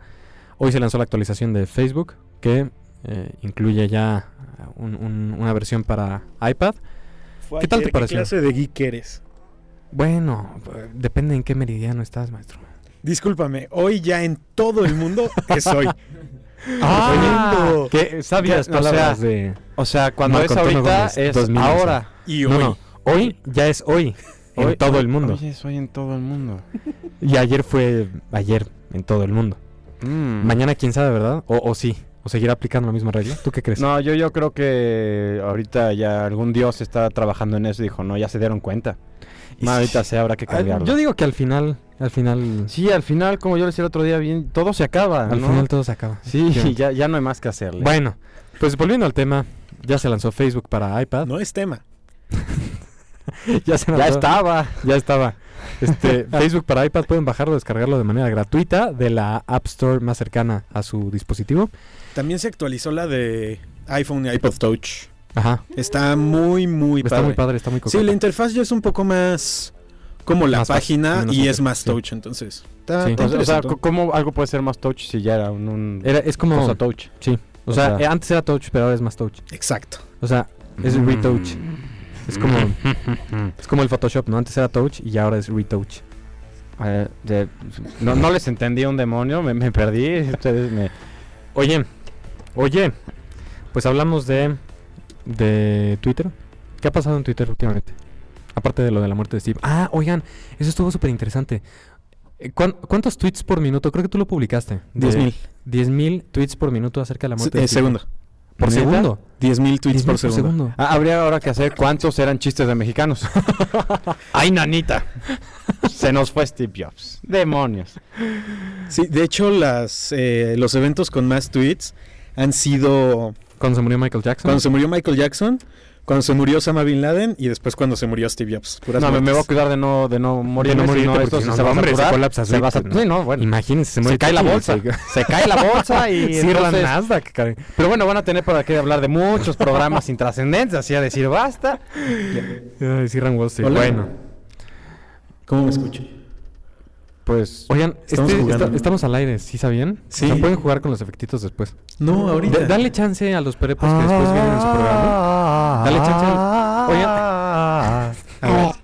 hoy se lanzó la actualización de Facebook que eh, incluye ya un- un- una versión para iPad. ¿Qué tal te pareció? ¿Qué clase de geek eres? Bueno, depende en qué meridiano estás, maestro. Discúlpame, hoy ya en todo el mundo es hoy. Ah, Qué sabias Ya, o palabras sea, de O sea, cuando Marco es ahorita es 2011. ahora. Y No, hoy. no, hoy ya es hoy en Hoy- todo hoy- el mundo. Hoy es hoy en todo el mundo. Y ayer fue ayer en todo el mundo. Mm. Mañana quién sabe, ¿verdad? O, o sí, o seguirá aplicando la misma regla. ¿Tú qué crees? No, yo, yo creo que ahorita ya algún dios está trabajando en eso y dijo, no, ya se dieron cuenta. Y Ma, sí. ahorita sí habrá que cambiarlo. Yo digo que al final, al final, Sí, al final, como yo le decía el otro día, bien, todo se acaba. al ¿no? final todo se acaba. Sí, Efectivamente. ya, ya no hay más que hacerle. Bueno, pues volviendo al tema, ya se lanzó Facebook para iPad. No es tema. ya se ya lanzó- estaba. Ya estaba. Este, Facebook para iPad pueden bajarlo, descargarlo de manera gratuita de la App Store más cercana a su dispositivo. También se actualizó la de iPhone y iPod Touch. Ajá. Está muy, muy está padre. muy padre, está muy Sí, coqueta. la interfaz ya es un poco más como la Más página y es más sí. touch, entonces. Está- Sí. o sea, o ¿cómo algo puede ser más touch si ya era un, un Era, es como... cosa touch? Sí. O, O sea, sea- eh, antes era touch, pero ahora es más touch. Exacto. O sea, es Mm. retouch. Es como, es como el Photoshop, ¿no? Antes era touch y ahora es retouch. De- no, no les entendí un demonio, me, me perdí. Ustedes me... Oye, oye, pues hablamos de, de Twitter. ¿Qué ha pasado en Twitter últimamente? Aparte de lo de la muerte de Steve. Ah, oigan, eso estuvo súper interesante. Eh, ¿cuán- ¿Cuántos tweets por minuto? Creo que tú lo publicaste. De 10.000. 10.000 tweets por minuto acerca de la muerte Eh, de Steve. segundo. ¿Por ¿Neta? segundo? 10.000 tweets 10.000 por segundo. Ah, habría ahora que hacer cuántos eran chistes de mexicanos. ¡Ay, nanita! Se nos fue Steve Jobs. Demonios. Sí, de hecho, las, eh, los eventos con más tweets han sido Cuando se murió Michael Jackson. cuando se murió Michael Jackson, cuando se murió Osama Bin Laden y después cuando se murió Steve Jobs. Puras No, me, me voy a cuidar de no, de no morir. De no esto porque se, no, se va a hombre, se saturar. colapsa Se va a Twitter, sat- Sí, no, bueno. Imagínense, se, Se cae la bolsa. Se, Se cae la bolsa y Cierra entonces- Nasdaq. Pero bueno, van a tener para qué hablar de muchos programas intrascendentes, así a decir basta. Cierran Wall Street. Bueno. ¿Cómo me escucho? Pues Oigan, Estamos este- jugando, estamos al aire, ¿sí sabían? Sí. O sea, pueden jugar con los efectitos después. No, ahorita. D- dale chance a los perepos que después vienen en su programa. Dale chance al- Oigan, A ver.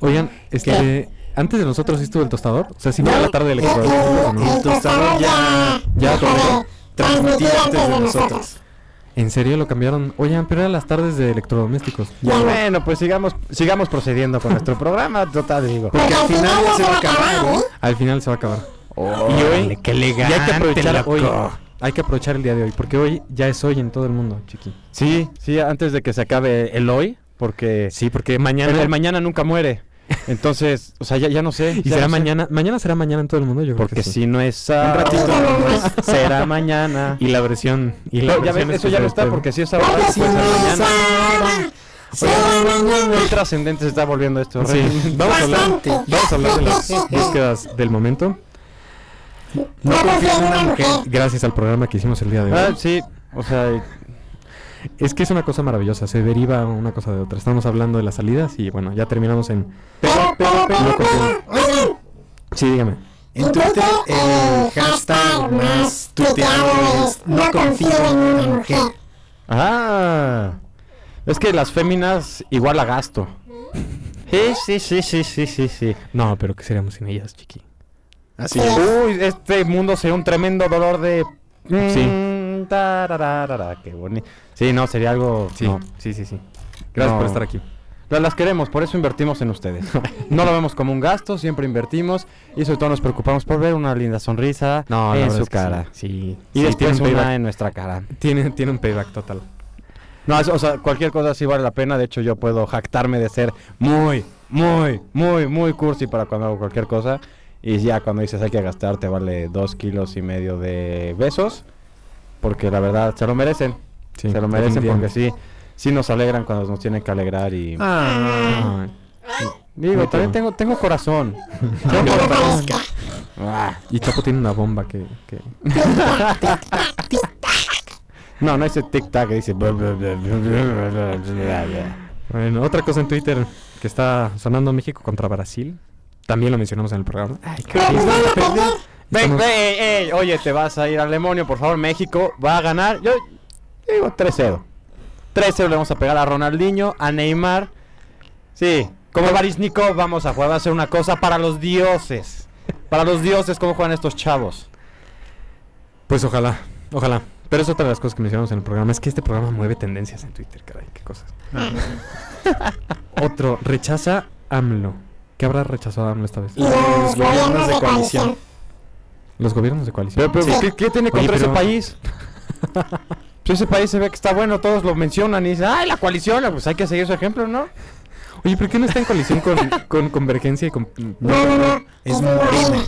oigan, este, antes de nosotros sí estuvo el tostador. O sea, si no a la tarde del El tostador ya, Ya, transmitía antes de nosotros. ¿En serio lo cambiaron? Oigan, pero eran las tardes de electrodomésticos. bueno, pues sigamos, sigamos procediendo con nuestro programa, total digo. Porque al final ya se va a acabar, ¿no? Al final se va a acabar. y hoy, qué Y elegante, hay que aprovechar loco. hoy. Hay que aprovechar el día de hoy, porque hoy ya es hoy en todo el mundo, chiqui. Sí, sí, antes de que se acabe el hoy, porque Sí, porque mañana el mañana nunca muere. Entonces, o sea, ya, ya no sé. ¿Y ya será no sé. mañana? ¿Mañana será mañana en todo el mundo? Yo creo Porque que sí. si no es sábado, será mañana. Y la versión... Y la No, ya versión ves, eso ya no está porque si es ahora, pues será mañana. Muy trascendente se está volviendo esto. Sí, Rey. vamos a hablar, vamos a hablar de las búsquedas del momento. No confío en una mujer. Gracias al programa que hicimos el día de hoy. Ah, sí, o sea, Es que es una cosa maravillosa, se deriva una cosa de otra. Estamos hablando de las salidas y bueno, ya terminamos en... Pero, pero, pero. Sí, dígame. En Twitter el hashtag más tuiteado es no confío en una mujer. ah, es que las féminas igual a gasto. Sí, sí, sí, sí, sí, sí, sí. No, pero ¿qué seríamos sin ellas, chiqui? Así es. Uy, este mundo sería un tremendo dolor de... Sí. Qué bonito. Sí, no, sería algo... Sí, no. sí, sí, sí. Gracias No. por estar aquí. La- Las queremos, por eso invertimos en ustedes. No lo vemos como un gasto, siempre invertimos y sobre todo nos preocupamos por ver una linda sonrisa No, en su cara. Sí, sí, Y sí, después tiene un una en nuestra cara. Tiene, tiene un payback total. No, es- o sea, cualquier cosa sí vale la pena. De hecho, yo puedo jactarme de ser muy, muy, muy, muy cursi para cuando hago cualquier cosa. Y ya cuando dices hay que gastar, te vale dos kilos y medio de besos. Porque la verdad, se lo merecen. Sí, se lo merecen porque sí, sí nos alegran cuando nos tienen que alegrar. Y Ah, digo, también tengo, tengo corazón. Tengo corazón. Ah. y Chapo tiene una bomba que... que... No, no dice tic-tac, dice... Bueno, otra cosa en Twitter que está sonando México contra Brasil. También lo mencionamos en el programa. Ay, qué Ven, Estamos- ven, ey, ey, oye, te vas a ir al demonio, por favor, México va a ganar. Yo digo 3-0. 3-0 le vamos a pegar a Ronaldinho, a Neymar. Sí, como Barisnikov vamos a jugar, va a ser una cosa para los dioses. Para los dioses, ¿cómo juegan estos chavos? Pues ojalá, ojalá. Pero es otra de las cosas que mencionamos en el programa. Es que este programa mueve tendencias en Twitter, caray, qué cosas. Otro, rechaza AMLO. ¿Qué habrá rechazado AMLO esta vez? Los gobiernos de coalición. Los gobiernos de coalición. Pero, pero, ¿qué, qué tiene Oye, contra ese pero- país? Pues ese país se ve que está bueno, todos lo mencionan y dicen, ¡ay, la coalición! Pues hay que seguir su ejemplo, ¿no? Oye, ¿por qué no está en coalición con, con Convergencia y con... No, no, no. Es Morena.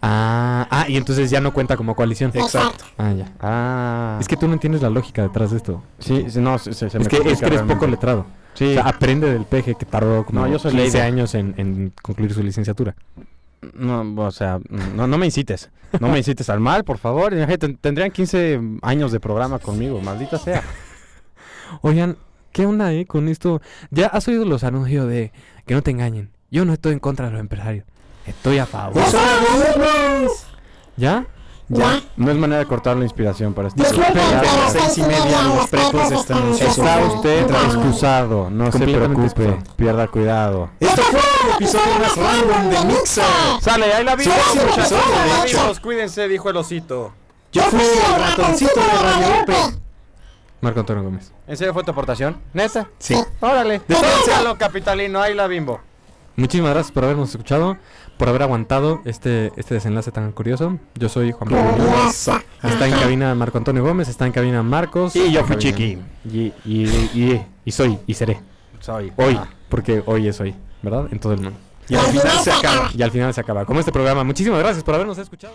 Ah, ah, y entonces ya no cuenta como coalición. Exacto. Ah, ya. Ah, Es que tú no entiendes la lógica detrás de esto. sí, no, se, se- se me es que, es que eres poco realmente. letrado. Sí. O sea, aprende del peje que tardó como No, yo soy 15 leido. años en, en concluir su licenciatura. No, o sea, no, no me incites. No me incites al mal, por favor. Tendrían 15 años de programa conmigo, maldita sea. Oigan, ¿qué onda, eh, con esto? ¿Ya has oído los anuncios de que no te engañen? Yo no estoy en contra de los empresarios. Estoy a favor. ¿Ya? Ya. No es manera de cortar la inspiración para este Disculpen, pero Ya, a las seis y media los pretos están en Está usted excusado, no se preocupe, pierda cuidado. Esto fue el episodio más random de Mixer. Sale, ahí la vimos, muchachos. Cuídense, dijo el osito. Yo fui el ratoncito de Radio. Marco Antonio Gómez. ¿En serio fue tu aportación? ¿Neta? Sí. Órale. Descansa, capitalino, ahí la bimbo. Muchísimas gracias por habernos escuchado, por haber aguantado este, este desenlace tan curioso. Yo soy Juan Pablo Muñoz. Está en cabina Marco Antonio Gómez, está en cabina Marcos. Y yo fui chiqui. Y, y, y, y soy, y seré. Soy. Hoy, Ah. porque hoy es hoy, ¿verdad? En todo el mundo. Y al final se acaba. Y al final se acaba. Como este programa. Muchísimas gracias por habernos escuchado.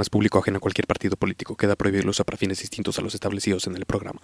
Programa público ajeno a cualquier partido político. Queda prohibido el uso para fines distintos a los establecidos en el programa.